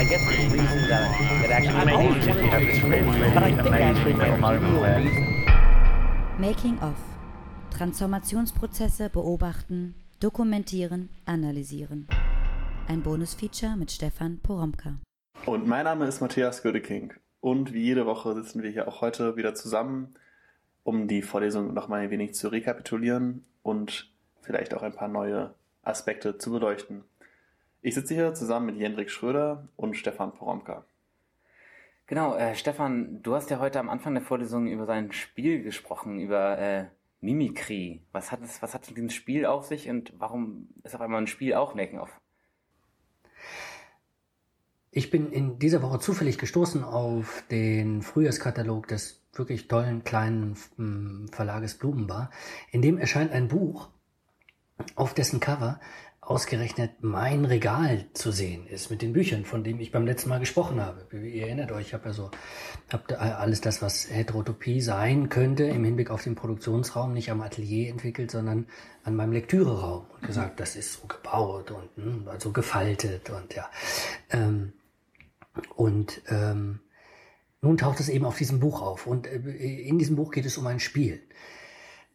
I guess the reason that, that actually I've always wanted to explore, but I think actually real reason. Making of. Transformationsprozesse beobachten, dokumentieren, analysieren. Ein Bonusfeature mit Stefan Poromka. Und mein Name ist Matthias Gödeking. Und wie jede Woche sitzen wir hier auch heute wieder zusammen, um die Vorlesung noch mal ein wenig zu rekapitulieren und vielleicht auch ein paar neue Aspekte zu beleuchten. Ich sitze hier zusammen mit Jendrik Schröder und Stefan Poromka. Genau, äh, Stefan, du hast ja heute am Anfang der Vorlesung über sein Spiel gesprochen, über äh, Mimikry. Was hat es, was hat dieses Spiel auf sich und warum ist auf einmal ein Spiel auch Making-of? Ich bin in dieser Woche zufällig gestoßen auf den Frühjahrskatalog des wirklich tollen kleinen hm, Verlages Blumenbar. In dem erscheint ein Buch, auf dessen Cover ausgerechnet mein Regal zu sehen ist mit den Büchern, von denen ich beim letzten Mal gesprochen habe. Ihr erinnert euch, ich habe ja so hab alles das, was Heterotopie sein könnte, im Hinblick auf den Produktionsraum nicht am Atelier entwickelt, sondern an meinem Lektüreraum und gesagt, das ist so gebaut und hm, also gefaltet und ja. Ähm, und ähm, nun taucht es eben auf diesem Buch auf. Und äh, in diesem Buch geht es um ein Spiel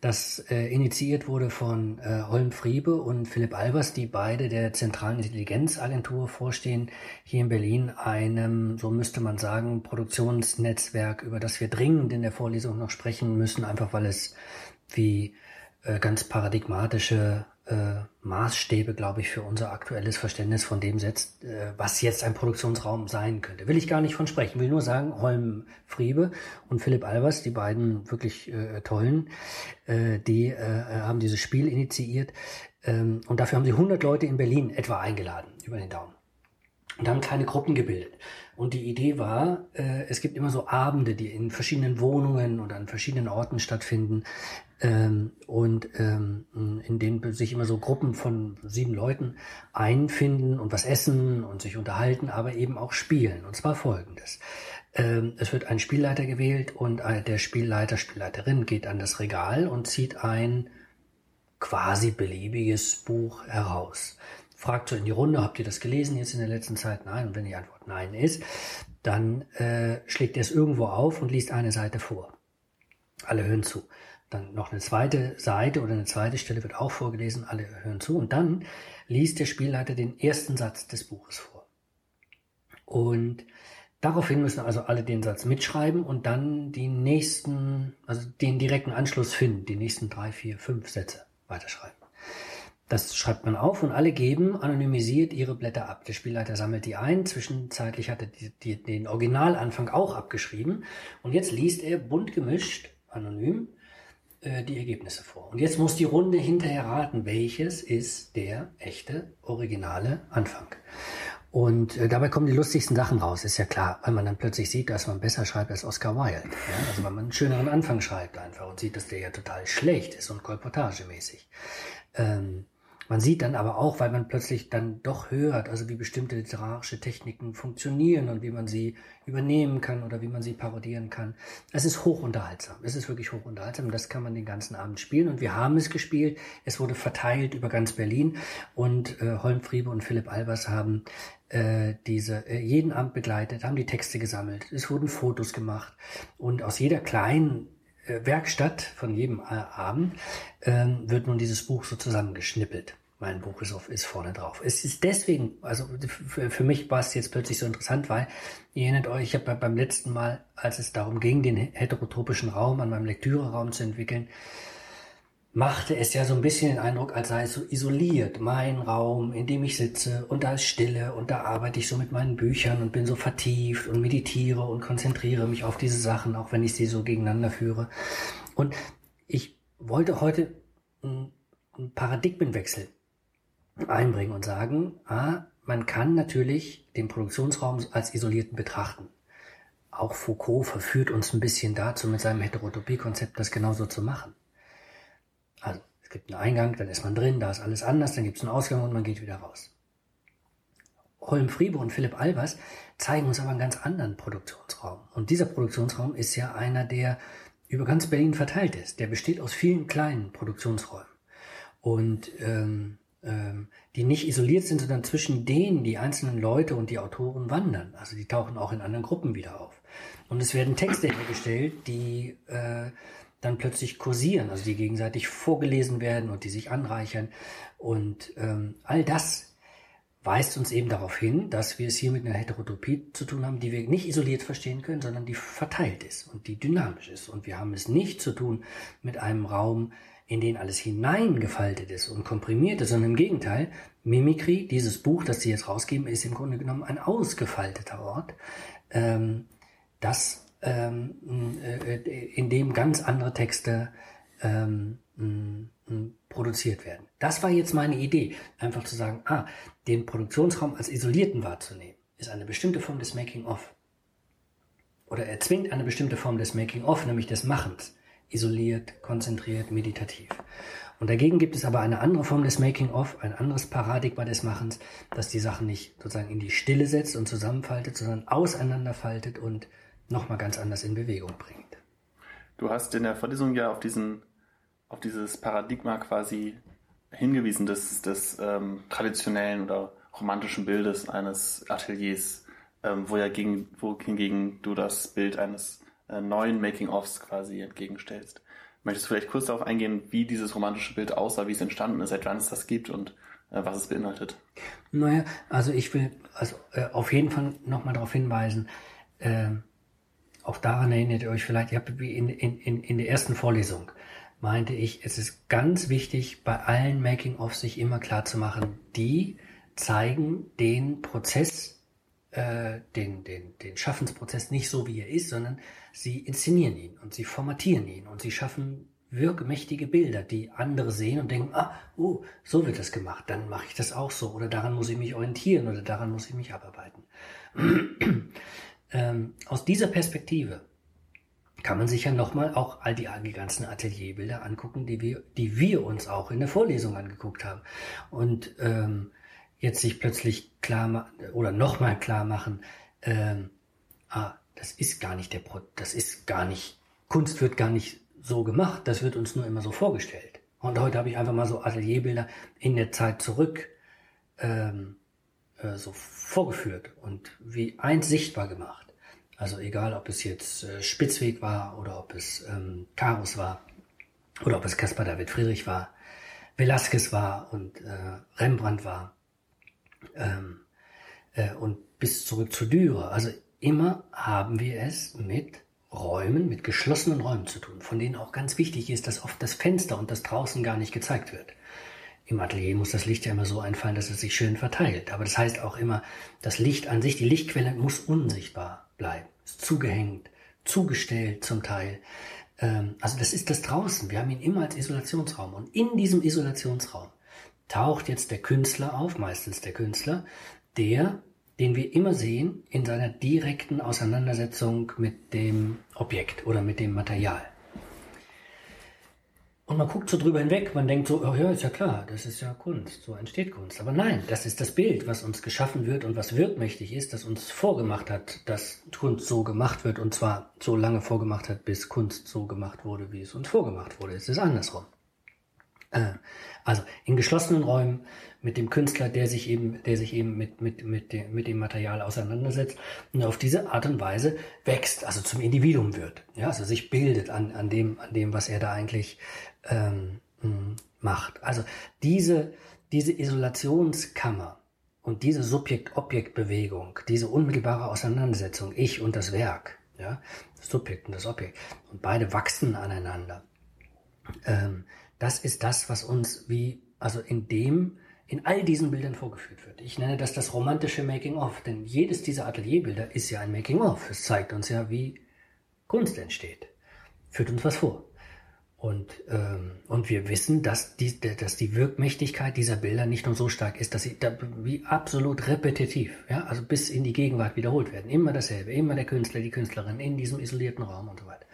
das äh, initiiert wurde von äh, Holm Friebe und Philipp Albers, die beide der zentralen Intelligenzagentur vorstehen, hier in Berlin, einem, so müsste man sagen, Produktionsnetzwerk, über das wir dringend in der Vorlesung noch sprechen müssen, einfach weil es wie äh, ganz paradigmatische äh, Maßstäbe, glaube ich, für unser aktuelles Verständnis von dem setzt, äh, was jetzt ein Produktionsraum sein könnte. Will ich gar nicht von sprechen. Will nur sagen, Holm Friebe und Philipp Albers, die beiden wirklich äh, tollen, äh, die äh, haben dieses Spiel initiiert. Ähm, und dafür haben sie 100 Leute in Berlin etwa eingeladen, über den Daumen. Und haben kleine Gruppen gebildet. Und die Idee war, äh, es gibt immer so Abende, die in verschiedenen Wohnungen oder an verschiedenen Orten stattfinden, ähm, und ähm, in denen sich immer so Gruppen von sieben Leuten einfinden und was essen und sich unterhalten, aber eben auch spielen. Und zwar folgendes. Ähm, es wird ein Spielleiter gewählt und der Spielleiter, Spielleiterin geht an das Regal und zieht ein quasi beliebiges Buch heraus. Fragt so in die Runde, habt ihr das gelesen jetzt in der letzten Zeit? Nein. Und wenn die Antwort nein ist, dann äh, schlägt er es irgendwo auf und liest eine Seite vor. Alle hören zu. Dann noch eine zweite Seite oder eine zweite Stelle wird auch vorgelesen, alle hören zu. Und dann liest der Spielleiter den ersten Satz des Buches vor. Und daraufhin müssen also alle den Satz mitschreiben und dann die nächsten, also den direkten Anschluss finden, die nächsten drei, vier, fünf Sätze weiterschreiben. Das schreibt man auf und alle geben anonymisiert ihre Blätter ab. Der Spielleiter sammelt die ein. Zwischenzeitlich hat er die, die, den Originalanfang auch abgeschrieben. Und jetzt liest er bunt gemischt, anonym, äh, die Ergebnisse vor. Und jetzt muss die Runde hinterher raten, welches ist der echte, originale Anfang. Und äh, dabei kommen die lustigsten Sachen raus, ist ja klar, weil man dann plötzlich sieht, dass man besser schreibt als Oscar Wilde. Ja? Also weil man einen schöneren Anfang schreibt einfach und sieht, dass der ja total schlecht ist und kolportagemäßig. Ähm, man sieht dann aber auch, weil man plötzlich dann doch hört, also wie bestimmte literarische Techniken funktionieren und wie man sie übernehmen kann oder wie man sie parodieren kann. Es ist hochunterhaltsam. Es ist wirklich hochunterhaltsam. Das kann man den ganzen Abend spielen. Und wir haben es gespielt. Es wurde verteilt über ganz Berlin. Und äh, Holm Friebe und Philipp Albers haben äh, diese äh, jeden Abend begleitet, haben die Texte gesammelt. Es wurden Fotos gemacht. Und aus jeder kleinen Werkstatt von jedem äh, Abend ähm, wird nun dieses Buch so zusammengeschnippelt. Mein Buch ist, auf, ist vorne drauf. Es ist deswegen, also für, für mich war es jetzt plötzlich so interessant, weil ihr erinnert euch, ich habe beim letzten Mal, als es darum ging, den heterotopischen Raum an meinem Lektüreraum zu entwickeln, machte es ja so ein bisschen den Eindruck, als sei es so isoliert. Mein Raum, in dem ich sitze und da ist Stille und da arbeite ich so mit meinen Büchern und bin so vertieft und meditiere und konzentriere mich auf diese Sachen, auch wenn ich sie so gegeneinander führe. Und ich wollte heute einen Paradigmenwechsel einbringen und sagen, ah, man kann natürlich den Produktionsraum als isolierten betrachten. Auch Foucault verführt uns ein bisschen dazu, mit seinem Heterotopie-Konzept das genauso zu machen. Gibt einen Eingang, dann ist man drin, da ist alles anders, dann gibt es einen Ausgang und man geht wieder raus. Holm Friebe und Philipp Albers zeigen uns aber einen ganz anderen Produktionsraum. Und dieser Produktionsraum ist ja einer, der über ganz Berlin verteilt ist. Der besteht aus vielen kleinen Produktionsräumen. Und ähm, ähm, die nicht isoliert sind, sondern zwischen denen die einzelnen Leute und die Autoren wandern. Also die tauchen auch in anderen Gruppen wieder auf. Und es werden Texte hergestellt, die äh, dann plötzlich kursieren, also die gegenseitig vorgelesen werden und die sich anreichern. Und ähm, all das weist uns eben darauf hin, dass wir es hier mit einer Heterotopie zu tun haben, die wir nicht isoliert verstehen können, sondern die verteilt ist und die dynamisch ist. Und wir haben es nicht zu tun mit einem Raum, in den alles hineingefaltet ist und komprimiert ist, sondern im Gegenteil, Mimikry, dieses Buch, das sie jetzt rausgeben, ist im Grunde genommen ein ausgefalteter Ort, ähm, das, ähm, äh, in dem ganz andere Texte ähm, produziert werden. Das war jetzt meine Idee, einfach zu sagen, ah, den Produktionsraum als isolierten wahrzunehmen, ist eine bestimmte Form des Making-of. Oder er zwingt eine bestimmte Form des Making-of, nämlich des Machens, isoliert, konzentriert, meditativ. Und dagegen gibt es aber eine andere Form des Making-of, ein anderes Paradigma des Machens, das die Sachen nicht sozusagen in die Stille setzt und zusammenfaltet, sondern auseinanderfaltet und nochmal ganz anders in Bewegung bringt. Du hast in der Vorlesung ja auf diesen auf dieses Paradigma quasi hingewiesen des, des ähm, traditionellen oder romantischen Bildes eines Ateliers, ähm, wo ja gegen, wo hingegen du das Bild eines äh, neuen Making-ofs quasi entgegenstellst. Möchtest du vielleicht kurz darauf eingehen, wie dieses romantische Bild aussah, wie es entstanden ist, seit wann es das gibt und äh, was es beinhaltet? Naja, also ich will also äh, auf jeden Fall nochmal darauf hinweisen, äh, auch daran erinnert ihr euch vielleicht, wie in, in, in, in der ersten Vorlesung meinte ich, es ist ganz wichtig, bei allen Making-ofs sich immer klar zu machen, die zeigen den Prozess, äh, den, den, den Schaffensprozess nicht so, wie er ist, sondern sie inszenieren ihn und sie formatieren ihn und sie schaffen wirkmächtige Bilder, die andere sehen und denken, ah, oh, so wird das gemacht, dann mache ich das auch so oder daran muss ich mich orientieren oder daran muss ich mich abarbeiten. Ähm, aus dieser Perspektive kann man sich ja nochmal auch all die, die ganzen Atelierbilder angucken, die wir, die wir uns auch in der Vorlesung angeguckt haben. Und ähm, jetzt sich plötzlich klar oder nochmal klar machen, ähm, ah, das ist gar nicht der Pro das ist gar nicht, Kunst wird gar nicht so gemacht, das wird uns nur immer so vorgestellt. Und heute habe ich einfach mal so Atelierbilder in der Zeit zurück ähm, äh, so vorgeführt und wie eins sichtbar gemacht. Also egal, ob es jetzt äh, Spitzweg war oder ob es ähm, Karus war oder ob es Caspar David Friedrich war, Velasquez war und äh, Rembrandt war ähm, äh, und bis zurück zu Dürer. Also immer haben wir es mit Räumen, mit geschlossenen Räumen zu tun, von denen auch ganz wichtig ist, dass oft das Fenster und das draußen gar nicht gezeigt wird. Im Atelier muss das Licht ja immer so einfallen, dass es sich schön verteilt. Aber das heißt auch immer, das Licht an sich, die Lichtquelle muss unsichtbar bleiben. Ist zugehängt, zugestellt zum Teil. Ähm, also das ist das draußen. Wir haben ihn immer als Isolationsraum. Und in diesem Isolationsraum taucht jetzt der Künstler auf, meistens der Künstler, der, den wir immer sehen in seiner direkten Auseinandersetzung mit dem Objekt oder mit dem Material. Und man guckt so drüber hinweg, man denkt so, oh ja, ist ja klar, das ist ja Kunst, so entsteht Kunst. Aber nein, das ist das Bild, was uns geschaffen wird und was wirkmächtig ist, das uns vorgemacht hat, dass Kunst so gemacht wird und zwar so lange vorgemacht hat, bis Kunst so gemacht wurde, wie es uns vorgemacht wurde. Es ist andersrum. Äh, also in geschlossenen Räumen mit dem Künstler, der sich eben, der sich eben mit, mit, mit, dem, mit dem Material auseinandersetzt und auf diese Art und Weise wächst, also zum Individuum wird. Ja, also sich bildet an, an dem, an dem, was er da eigentlich ähm, macht. Also diese, diese Isolationskammer und diese Subjekt-Objekt-Bewegung, diese unmittelbare Auseinandersetzung, ich und das Werk, ja, das Subjekt und das Objekt, und beide wachsen aneinander. Ähm, das ist das, was uns wie, also in dem, in all diesen Bildern vorgeführt wird. Ich nenne das das romantische Making-of, denn jedes dieser Atelierbilder ist ja ein Making-of. Es zeigt uns ja, wie Kunst entsteht, führt uns was vor. Und, ähm, und wir wissen, dass die, dass die Wirkmächtigkeit dieser Bilder nicht nur so stark ist, dass sie da, wie absolut repetitiv, ja, also bis in die Gegenwart wiederholt werden. Immer dasselbe, immer der Künstler, die Künstlerin in diesem isolierten Raum und so weiter.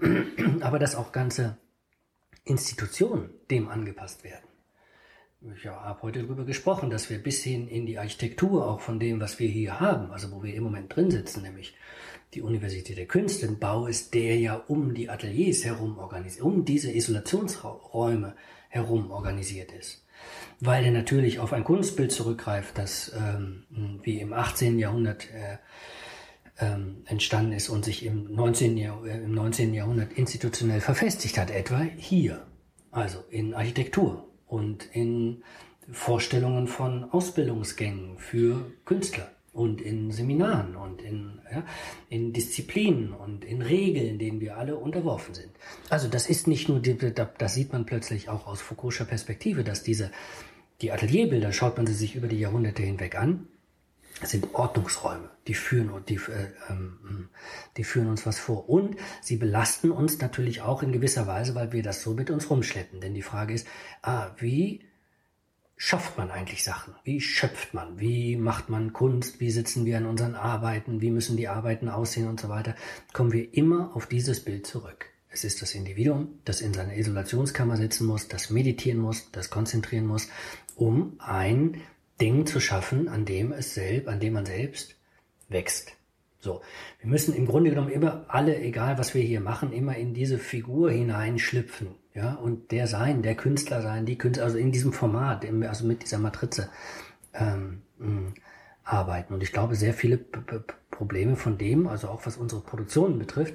Aber dass auch ganze Institutionen dem angepasst werden. Ich habe heute darüber gesprochen, dass wir bis hin in die Architektur auch von dem, was wir hier haben, also wo wir im Moment drin sitzen, nämlich die Universität der Künste, ein Bau ist, der ja um die Ateliers herum organisiert, um diese Isolationsräume herum organisiert ist. weil er natürlich auf ein Kunstbild zurückgreift, das ähm, wie im 18. Jahrhundert äh, ähm, entstanden ist und sich im 19. Jahr, äh, im 19. Jahrhundert institutionell verfestigt hat, etwa hier, also in Architektur und in Vorstellungen von Ausbildungsgängen für Künstler und in Seminaren und in, ja, in Disziplinen und in Regeln, denen wir alle unterworfen sind. Also das ist nicht nur, das sieht man plötzlich auch aus Foucault'scher Perspektive, dass diese, die Atelierbilder, schaut man sie sich über die Jahrhunderte hinweg an, sind Ordnungsräume, die führen, die, äh, ähm, die führen uns was vor. Und sie belasten uns natürlich auch in gewisser Weise, weil wir das so mit uns rumschleppen. Denn die Frage ist, ah, wie schafft man eigentlich Sachen? Wie schöpft man? Wie macht man Kunst? Wie sitzen wir an unseren Arbeiten? Wie müssen die Arbeiten aussehen und so weiter? Kommen wir immer auf dieses Bild zurück. Es ist das Individuum, das in seiner Isolationskammer sitzen muss, das meditieren muss, das konzentrieren muss, um ein Ding zu schaffen, an dem es selbst, an dem man selbst wächst. So. Wir müssen im Grunde genommen immer alle, egal was wir hier machen, immer in diese Figur hineinschlüpfen, ja, und der sein, der Künstler sein, die Künstler, also in diesem Format, also mit dieser Matrize, ähm, arbeiten. Und ich glaube, sehr viele P -P Probleme von dem, also auch was unsere Produktionen betrifft,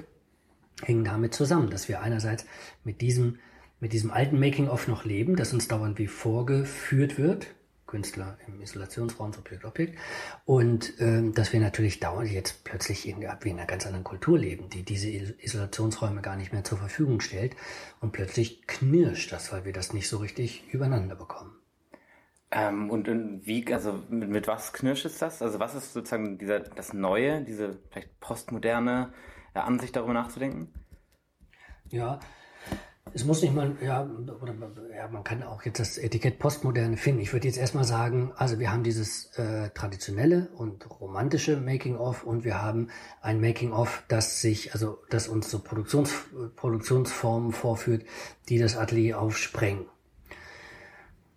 hängen damit zusammen, dass wir einerseits mit diesem, mit diesem alten Making-of noch leben, das uns dauernd wie vorgeführt wird, Künstler im Isolationsraum, Subjekt, Objekt. Und ähm, dass wir natürlich dauernd jetzt plötzlich in, wie in einer ganz anderen Kultur leben, die diese Isolationsräume gar nicht mehr zur Verfügung stellt. Und plötzlich knirscht das, weil wir das nicht so richtig übereinander bekommen. Ähm, und, wie, also mit, mit was knirscht es das? Also was ist sozusagen dieser, das Neue, diese vielleicht postmoderne Ansicht darüber nachzudenken? Ja, es muss nicht mal, ja, oder, ja, man kann auch jetzt das Etikett Postmoderne finden. Ich würde jetzt erstmal sagen, also wir haben dieses äh, traditionelle und romantische Making-of und wir haben ein Making-of, das sich, also das uns so Produktions, Produktionsformen vorführt, die das Atelier aufsprengen.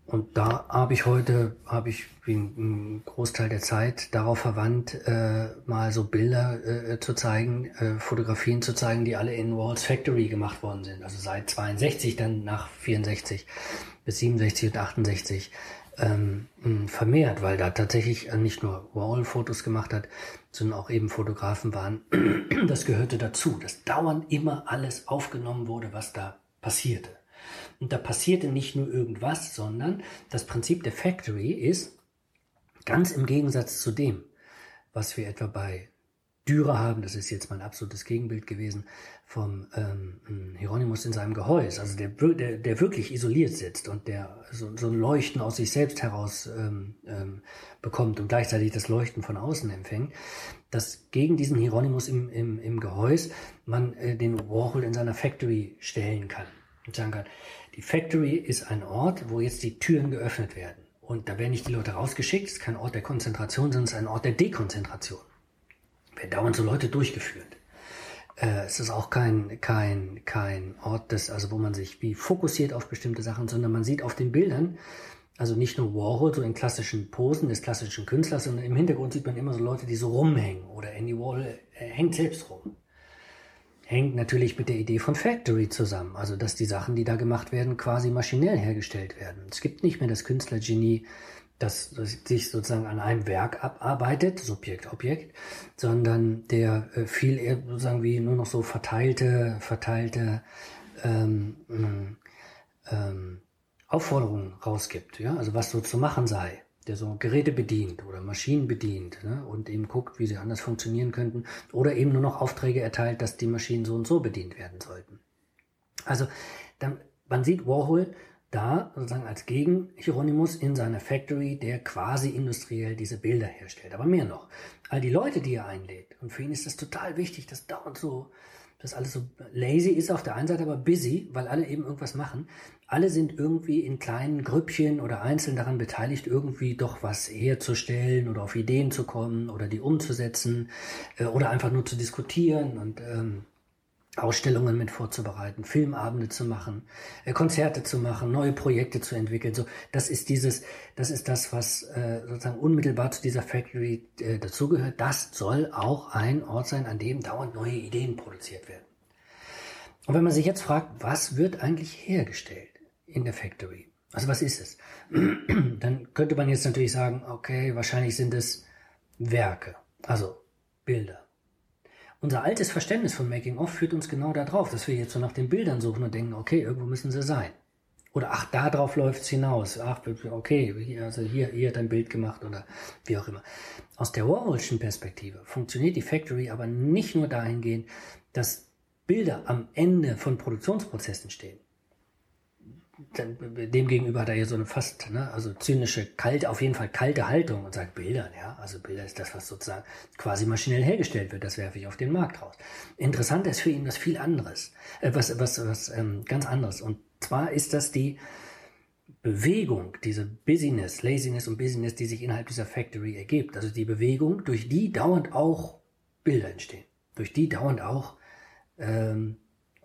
Und da habe ich heute, habe ich wie ein Großteil der Zeit darauf verwandt, äh, mal so Bilder äh, zu zeigen, äh, Fotografien zu zeigen, die alle in Walls Factory gemacht worden sind. Also seit 62, dann nach 64 bis 67 und 68 ähm, vermehrt, weil da tatsächlich nicht nur Wall-Fotos gemacht hat, sondern auch eben Fotografen waren. Das gehörte dazu, dass dauernd immer alles aufgenommen wurde, was da passierte. Und da passierte nicht nur irgendwas, sondern das Prinzip der Factory ist ganz im Gegensatz zu dem, was wir etwa bei Dürer haben, das ist jetzt mein absolutes Gegenbild gewesen, vom ähm, Hieronymus in seinem Gehäuse, also der, der, der wirklich isoliert sitzt und der so, so ein Leuchten aus sich selbst heraus ähm, ähm, bekommt und gleichzeitig das Leuchten von außen empfängt, dass gegen diesen Hieronymus im, im, im Gehäuse man äh, den Warhol in seiner Factory stellen kann und sagen kann, die Factory ist ein Ort, wo jetzt die Türen geöffnet werden. Und da werden nicht die Leute rausgeschickt, es ist kein Ort der Konzentration, sondern es ist ein Ort der Dekonzentration. Werden dauernd so Leute durchgeführt. Äh, es ist auch kein, kein, kein Ort, des, also wo man sich wie fokussiert auf bestimmte Sachen, sondern man sieht auf den Bildern, also nicht nur Warhol, so in klassischen Posen des klassischen Künstlers, sondern im Hintergrund sieht man immer so Leute, die so rumhängen. Oder Andy Warhol äh, hängt selbst rum hängt natürlich mit der Idee von Factory zusammen. Also, dass die Sachen, die da gemacht werden, quasi maschinell hergestellt werden. Es gibt nicht mehr das Künstlergenie, das sich sozusagen an einem Werk abarbeitet, Subjekt, Objekt, sondern der äh, viel eher sozusagen wie nur noch so verteilte, verteilte ähm, ähm, Aufforderungen rausgibt, ja, also was so zu machen sei der so Geräte bedient oder Maschinen bedient ne, und eben guckt, wie sie anders funktionieren könnten oder eben nur noch Aufträge erteilt, dass die Maschinen so und so bedient werden sollten. Also dann, man sieht Warhol da sozusagen als Gegen Hieronymus in seiner Factory, der quasi industriell diese Bilder herstellt. Aber mehr noch, all die Leute, die er einlädt, und für ihn ist das total wichtig, dass dauernd so das alles so lazy ist auf der einen Seite, aber busy, weil alle eben irgendwas machen. Alle sind irgendwie in kleinen Grüppchen oder einzeln daran beteiligt, irgendwie doch was herzustellen oder auf Ideen zu kommen oder die umzusetzen äh, oder einfach nur zu diskutieren und ähm, Ausstellungen mit vorzubereiten, Filmabende zu machen, äh, Konzerte zu machen, neue Projekte zu entwickeln. So, das ist dieses, das ist das, was äh, sozusagen unmittelbar zu dieser Factory äh, dazugehört. Das soll auch ein Ort sein, an dem dauernd neue Ideen produziert werden. Und wenn man sich jetzt fragt, was wird eigentlich hergestellt in der Factory? Also was ist es? Dann könnte man jetzt natürlich sagen, okay, wahrscheinlich sind es Werke, also Bilder. Unser altes Verständnis von Making of führt uns genau darauf, dass wir jetzt so nach den Bildern suchen und denken, okay, irgendwo müssen sie sein. Oder ach, da drauf läuft's hinaus. Ach, okay, also hier, hier hat ein Bild gemacht oder wie auch immer. Aus der Warhol'schen Perspektive funktioniert die Factory aber nicht nur dahingehend, dass Bilder am Ende von Produktionsprozessen stehen demgegenüber hat er hier so eine fast, ne, also zynische, kalte, auf jeden Fall kalte Haltung und sagt Bilder, ja, also Bilder ist das, was sozusagen quasi maschinell hergestellt wird, das werfe ich auf den Markt raus. Interessant ist für ihn was viel anderes, äh, was, was, was ähm, ganz anderes. Und zwar ist das die Bewegung, diese Busyness, Laziness und Busyness, die sich innerhalb dieser Factory ergibt. Also die Bewegung, durch die dauernd auch Bilder entstehen, durch die dauernd auch ähm,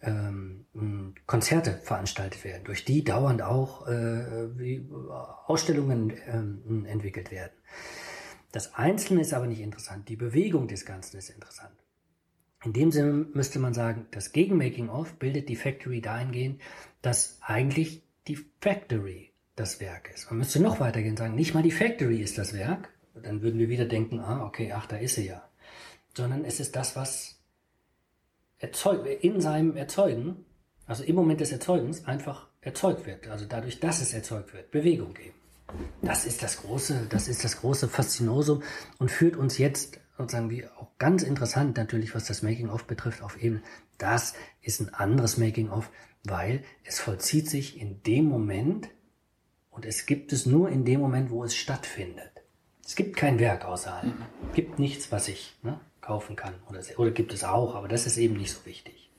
ähm, Konzerte veranstaltet werden, durch die dauernd auch äh, Ausstellungen ähm, entwickelt werden. Das Einzelne ist aber nicht interessant, die Bewegung des Ganzen ist interessant. In dem Sinne müsste man sagen, das Gegenmaking-of bildet die Factory dahingehend, dass eigentlich die Factory das Werk ist. Man müsste noch weitergehen und sagen, nicht mal die Factory ist das Werk, dann würden wir wieder denken, ah, okay, ach, da ist sie ja. Sondern es ist das, was erzeug, in seinem Erzeugen, also im Moment des Erzeugens, einfach erzeugt wird. Also dadurch, dass es erzeugt wird, Bewegung geben. Das ist das große, das ist das große Faszinosum und führt uns jetzt sozusagen wie auch ganz interessant natürlich, was das Making-of betrifft, auf eben, das ist ein anderes Making-of, weil es vollzieht sich in dem Moment und es gibt es nur in dem Moment, wo es stattfindet. Es gibt kein Werk außerhalb. Es gibt nichts, was ich ne, kaufen kann. Oder, oder gibt es auch, aber das ist eben nicht so wichtig.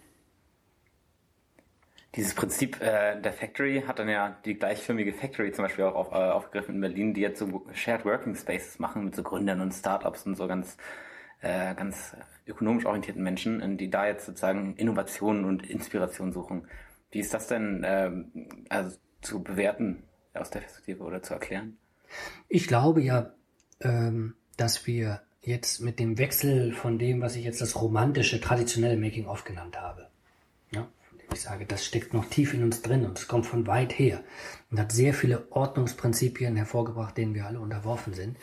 Dieses Prinzip äh, der Factory hat dann ja die gleichförmige Factory zum Beispiel auch auf, äh, aufgegriffen in Berlin, die jetzt so Shared Working Spaces machen mit so Gründern und Startups und so ganz, äh, ganz ökonomisch orientierten Menschen, die da jetzt sozusagen Innovationen und Inspiration suchen. Wie ist das denn äh, also zu bewerten aus der Perspektive oder zu erklären? Ich glaube ja, ähm, dass wir jetzt mit dem Wechsel von dem, was ich jetzt das romantische, traditionelle Making-of genannt habe. Ja, ich sage, das steckt noch tief in uns drin und es kommt von weit her und hat sehr viele Ordnungsprinzipien hervorgebracht, denen wir alle unterworfen sind,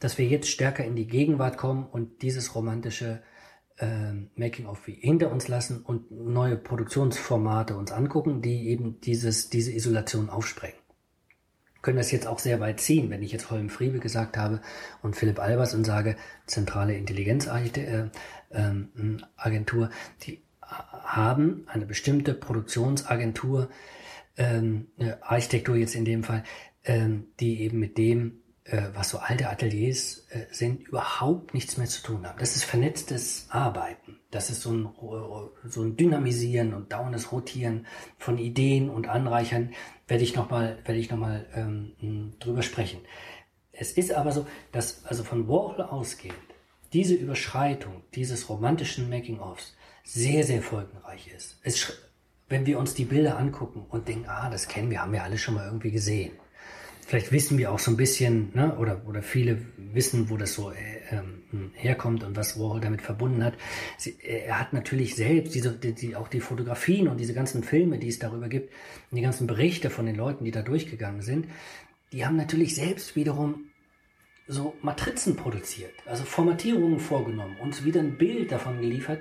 dass wir jetzt stärker in die Gegenwart kommen und dieses romantische äh, Making-of hinter uns lassen und neue Produktionsformate uns angucken, die eben dieses, diese Isolation aufsprengen können das jetzt auch sehr weit ziehen, wenn ich jetzt Holm Friebe gesagt habe und Philipp Albers und sage, zentrale Intelligenzagentur, äh, äh, die haben eine bestimmte Produktionsagentur, ähm, Architektur jetzt in dem Fall, ähm, die eben mit dem was so alte Ateliers äh, sind, überhaupt nichts mehr zu tun haben. Das ist vernetztes Arbeiten. Das ist so ein, so ein Dynamisieren und dauerndes Rotieren von Ideen und Anreichern. Werde ich nochmal, werde ich noch ähm, drüber sprechen. Es ist aber so, dass also von Warhol ausgehend diese Überschreitung dieses romantischen Making-ofs sehr, sehr folgenreich ist. Es, wenn wir uns die Bilder angucken und denken, ah, das kennen wir, haben wir alle schon mal irgendwie gesehen vielleicht wissen wir auch so ein bisschen, ne, oder, oder viele wissen, wo das so äh, ähm, herkommt und was Warhol damit verbunden hat. Sie, er hat natürlich selbst diese, die, die, auch die Fotografien und diese ganzen Filme, die es darüber gibt, und die ganzen Berichte von den Leuten, die da durchgegangen sind, die haben natürlich selbst wiederum so Matrizen produziert, also Formatierungen vorgenommen, uns wieder ein Bild davon geliefert,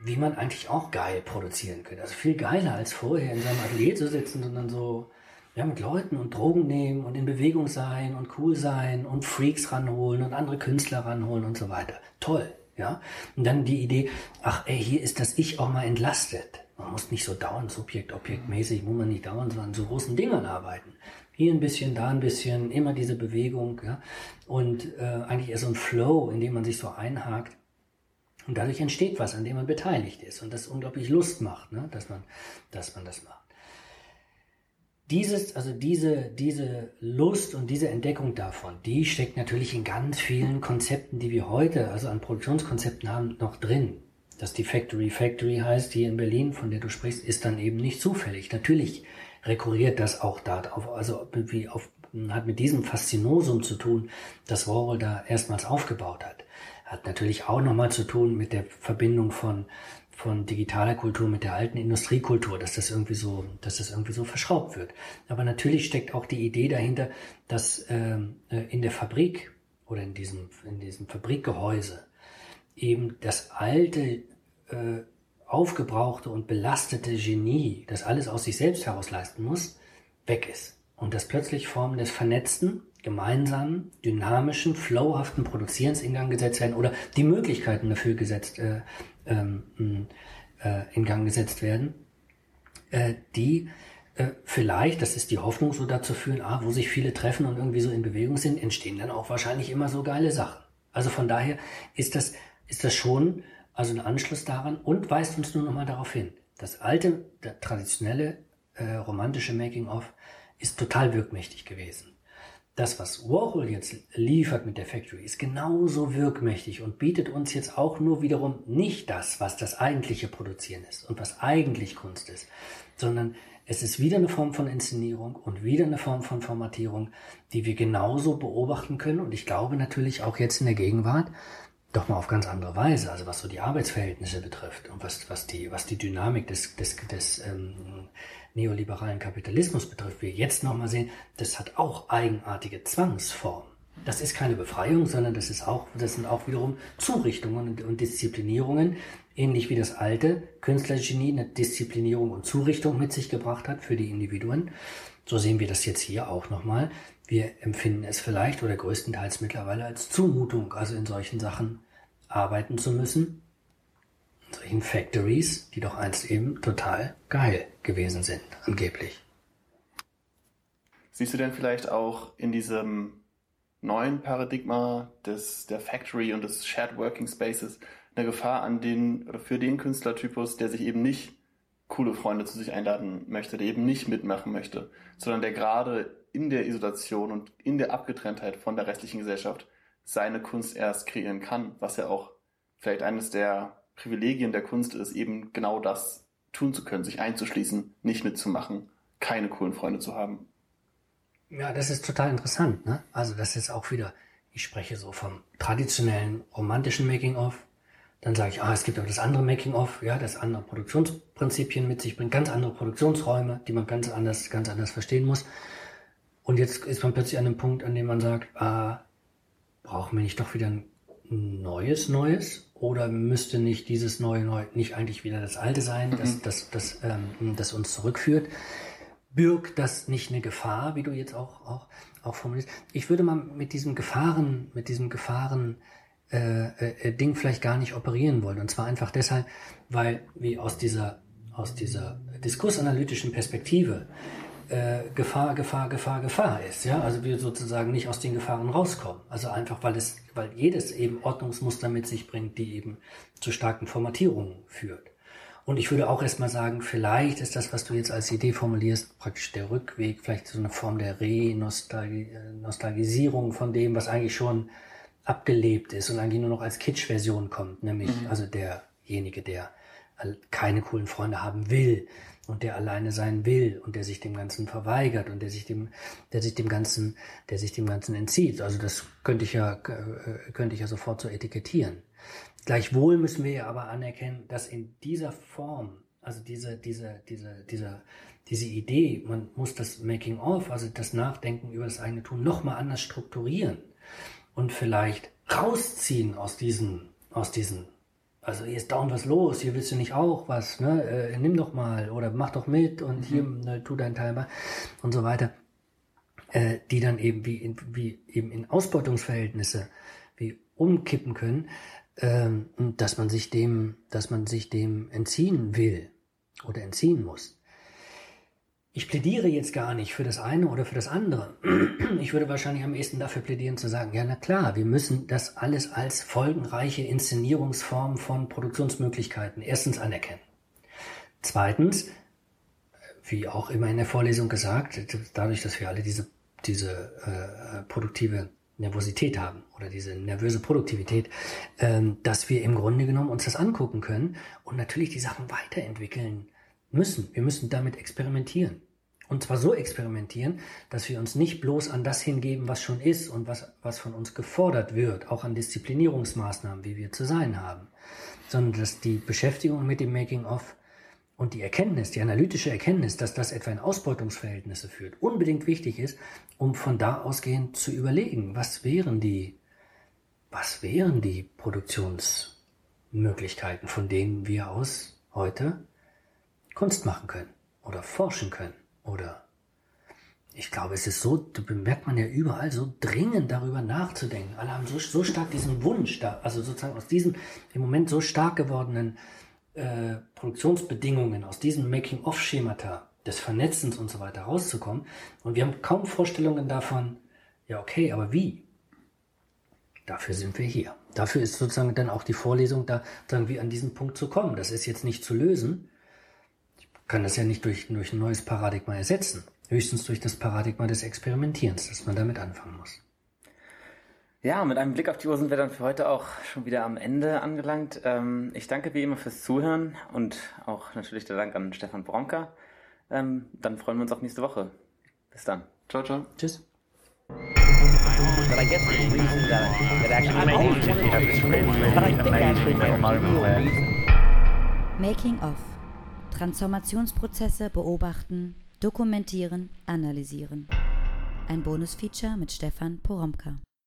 wie man eigentlich auch geil produzieren könnte. Also viel geiler als vorher in seinem Atelier zu sitzen, sondern so ja, mit Leuten und Drogen nehmen und in Bewegung sein und cool sein und Freaks ranholen und andere Künstler ranholen und so weiter. Toll, ja. Und dann die Idee, ach ey, hier ist das Ich auch mal entlastet. Man muss nicht so dauernd Subjekt, Objektmäßig, muss man nicht dauernd so an so großen Dingern arbeiten. Hier ein bisschen, da ein bisschen, immer diese Bewegung, ja. Und äh, eigentlich eher so ein Flow, in dem man sich so einhakt. Und dadurch entsteht was, an dem man beteiligt ist und das unglaublich Lust macht, ne? dass, man, dass man das macht dieses, also diese, diese Lust und diese Entdeckung davon, die steckt natürlich in ganz vielen Konzepten, die wir heute, also an Produktionskonzepten haben, noch drin. Dass die Factory Factory heißt hier in Berlin, von der du sprichst, ist dann eben nicht zufällig. Natürlich rekurriert das auch darauf, also wie auf, hat mit diesem Faszinosum zu tun, das Warhol da erstmals aufgebaut hat. Hat natürlich auch nochmal zu tun mit der Verbindung von von digitaler Kultur mit der alten Industriekultur, dass das irgendwie so, dass das irgendwie so verschraubt wird. Aber natürlich steckt auch die Idee dahinter, dass ähm, äh, in der Fabrik oder in diesem, in diesem Fabrikgehäuse eben das alte, äh, aufgebrauchte und belastete Genie, das alles aus sich selbst heraus leisten muss, weg ist. Und dass plötzlich Formen des vernetzten, gemeinsamen, dynamischen, flowhaften Produzierens in Gang gesetzt werden oder die Möglichkeiten dafür gesetzt äh, ähm, äh, in Gang gesetzt werden, äh, die äh, vielleicht, das ist die Hoffnung, so dazu führen, ah, wo sich viele treffen und irgendwie so in Bewegung sind, entstehen dann auch wahrscheinlich immer so geile Sachen. Also von daher ist das, ist das schon also ein Anschluss daran und weist uns nur nochmal darauf hin. Das alte, traditionelle äh, romantische Making-of ist total wirkmächtig gewesen das, was Warhol jetzt liefert mit der Factory, ist genauso wirkmächtig und bietet uns jetzt auch nur wiederum nicht das, was das eigentliche Produzieren ist und was eigentlich Kunst ist, sondern es ist wieder eine Form von Inszenierung und wieder eine Form von Formatierung, die wir genauso beobachten können und ich glaube natürlich auch jetzt in der Gegenwart, doch mal auf ganz andere Weise, also was so die Arbeitsverhältnisse betrifft und was, was, die, was die Dynamik des, des, des ähm, neoliberalen Kapitalismus betrifft, wir jetzt nochmal sehen, das hat auch eigenartige Zwangsformen. Das ist keine Befreiung, sondern das ist auch, das sind auch wiederum Zurichtungen und, Disziplinierungen, ähnlich wie das alte Künstlergenie eine Disziplinierung und Zurichtung mit sich gebracht hat für die Individuen. So sehen wir das jetzt hier auch nochmal. Wir empfinden es vielleicht oder größtenteils mittlerweile als Zumutung, also in solchen Sachen arbeiten zu müssen, solchen Factories, die doch einst eben total geil gewesen sind, angeblich. Siehst du denn vielleicht auch in diesem neuen Paradigma des, der Factory und des Shared Working Spaces eine Gefahr an den oder für den Künstlertypus, der sich eben nicht coole Freunde zu sich einladen möchte, der eben nicht mitmachen möchte, sondern der gerade in der Isolation und in der Abgetrenntheit von der restlichen Gesellschaft seine Kunst erst kreieren kann, was ja auch vielleicht eines der Privilegien der Kunst ist, eben genau das tun zu können, sich einzuschließen, nicht mitzumachen, keine coolen Freunde zu haben. Ja, das ist total interessant. Ne? Also das ist auch wieder, ich spreche so vom traditionellen romantischen Making-of. Dann sage ich, ah, es gibt aber das andere Making-of, ja, das andere Produktionsprinzipien mit sich bringt, ganz andere Produktionsräume, die man ganz anders, ganz anders verstehen muss. Und jetzt ist man plötzlich an einem Punkt, an dem man sagt, ah, brauchen wir nicht doch wieder ein neues Neues? Oder müsste nicht dieses neue Neu nicht eigentlich wieder das alte sein, das, mhm. das, das, ähm, das uns zurückführt? Birgt das nicht eine Gefahr, wie du jetzt auch, auch, auch formulierst? Ich würde mal mit diesem Gefahren, mit diesem Gefahren, äh, äh, Ding vielleicht gar nicht operieren wollen. Und zwar einfach deshalb, weil wie aus dieser, aus dieser diskursanalytischen Perspektive äh, Gefahr, Gefahr, Gefahr, Gefahr ist. Ja, also wir sozusagen nicht aus den Gefahren rauskommen. Also einfach, weil es, weil jedes eben Ordnungsmuster mit sich bringt, die eben zu starken Formatierungen führt. Und ich würde auch erstmal sagen, vielleicht ist das, was du jetzt als Idee formulierst, praktisch der Rückweg, vielleicht so eine Form der Re-Nostalgisierung von dem, was eigentlich schon abgelebt ist und eigentlich nur noch als Kitsch-Version kommt, nämlich mhm. also derjenige, der keine coolen Freunde haben will, und der alleine sein will und der sich dem Ganzen verweigert und der sich dem, der sich dem Ganzen, der sich dem Ganzen entzieht. Also das könnte ich ja, äh, könnte ich ja sofort so etikettieren. Gleichwohl müssen wir ja aber anerkennen, dass in dieser Form, also diese, diese, diese, diese, diese Idee, man muss das Making of, also das Nachdenken über das eigene Tun nochmal anders strukturieren und vielleicht rausziehen aus diesen, aus diesen also hier ist dauernd was los, hier willst du nicht auch was, ne? Äh, nimm doch mal oder mach doch mit und mhm. hier ne, tu deinen Teil mal und so weiter, äh, die dann eben wie, in, wie eben in Ausbeutungsverhältnisse wie umkippen können, ähm, dass man sich dem, dass man sich dem entziehen will oder entziehen muss. Ich plädiere jetzt gar nicht für das eine oder für das andere. Ich würde wahrscheinlich am ehesten dafür plädieren zu sagen, ja, na klar, wir müssen das alles als folgenreiche Inszenierungsform von Produktionsmöglichkeiten erstens anerkennen. Zweitens, wie auch immer in der Vorlesung gesagt, dadurch, dass wir alle diese, diese äh, produktive Nervosität haben oder diese nervöse Produktivität, ähm, dass wir im Grunde genommen uns das angucken können und natürlich die Sachen weiterentwickeln müssen. Wir müssen damit experimentieren. Und zwar so experimentieren, dass wir uns nicht bloß an das hingeben, was schon ist und was, was von uns gefordert wird, auch an Disziplinierungsmaßnahmen, wie wir zu sein haben, sondern dass die Beschäftigung mit dem Making-of und die Erkenntnis, die analytische Erkenntnis, dass das etwa in Ausbeutungsverhältnisse führt, unbedingt wichtig ist, um von da ausgehend zu überlegen, was wären die, was wären die Produktionsmöglichkeiten, von denen wir aus heute Kunst machen können oder forschen können oder ich glaube, es ist so, da bemerkt man ja überall so dringend darüber nachzudenken. Alle haben so, so stark diesen Wunsch da, also sozusagen aus diesen im Moment so stark gewordenen äh, Produktionsbedingungen, aus diesen Making-of-Schemata des Vernetzens und so weiter rauszukommen. Und wir haben kaum Vorstellungen davon, ja okay, aber wie? Dafür sind wir hier. Dafür ist sozusagen dann auch die Vorlesung da, sagen wir, an diesen Punkt zu kommen. Das ist jetzt nicht zu lösen, kann das ja nicht durch, durch ein neues Paradigma ersetzen. Höchstens durch das Paradigma des Experimentierens, dass man damit anfangen muss. Ja, mit einem Blick auf die Uhr sind wir dann für heute auch schon wieder am Ende angelangt. Ähm, ich danke wie immer fürs Zuhören und auch natürlich der Dank an Stefan Bronka. Ähm, dann freuen wir uns auf nächste Woche. Bis dann. Ciao, ciao. Tschüss. But I guess the reason that, that actually made me have this crazy, but I think actually made a moment Making of. Transformationsprozesse beobachten, dokumentieren, analysieren. Ein Bonusfeature mit Stefan Poromka.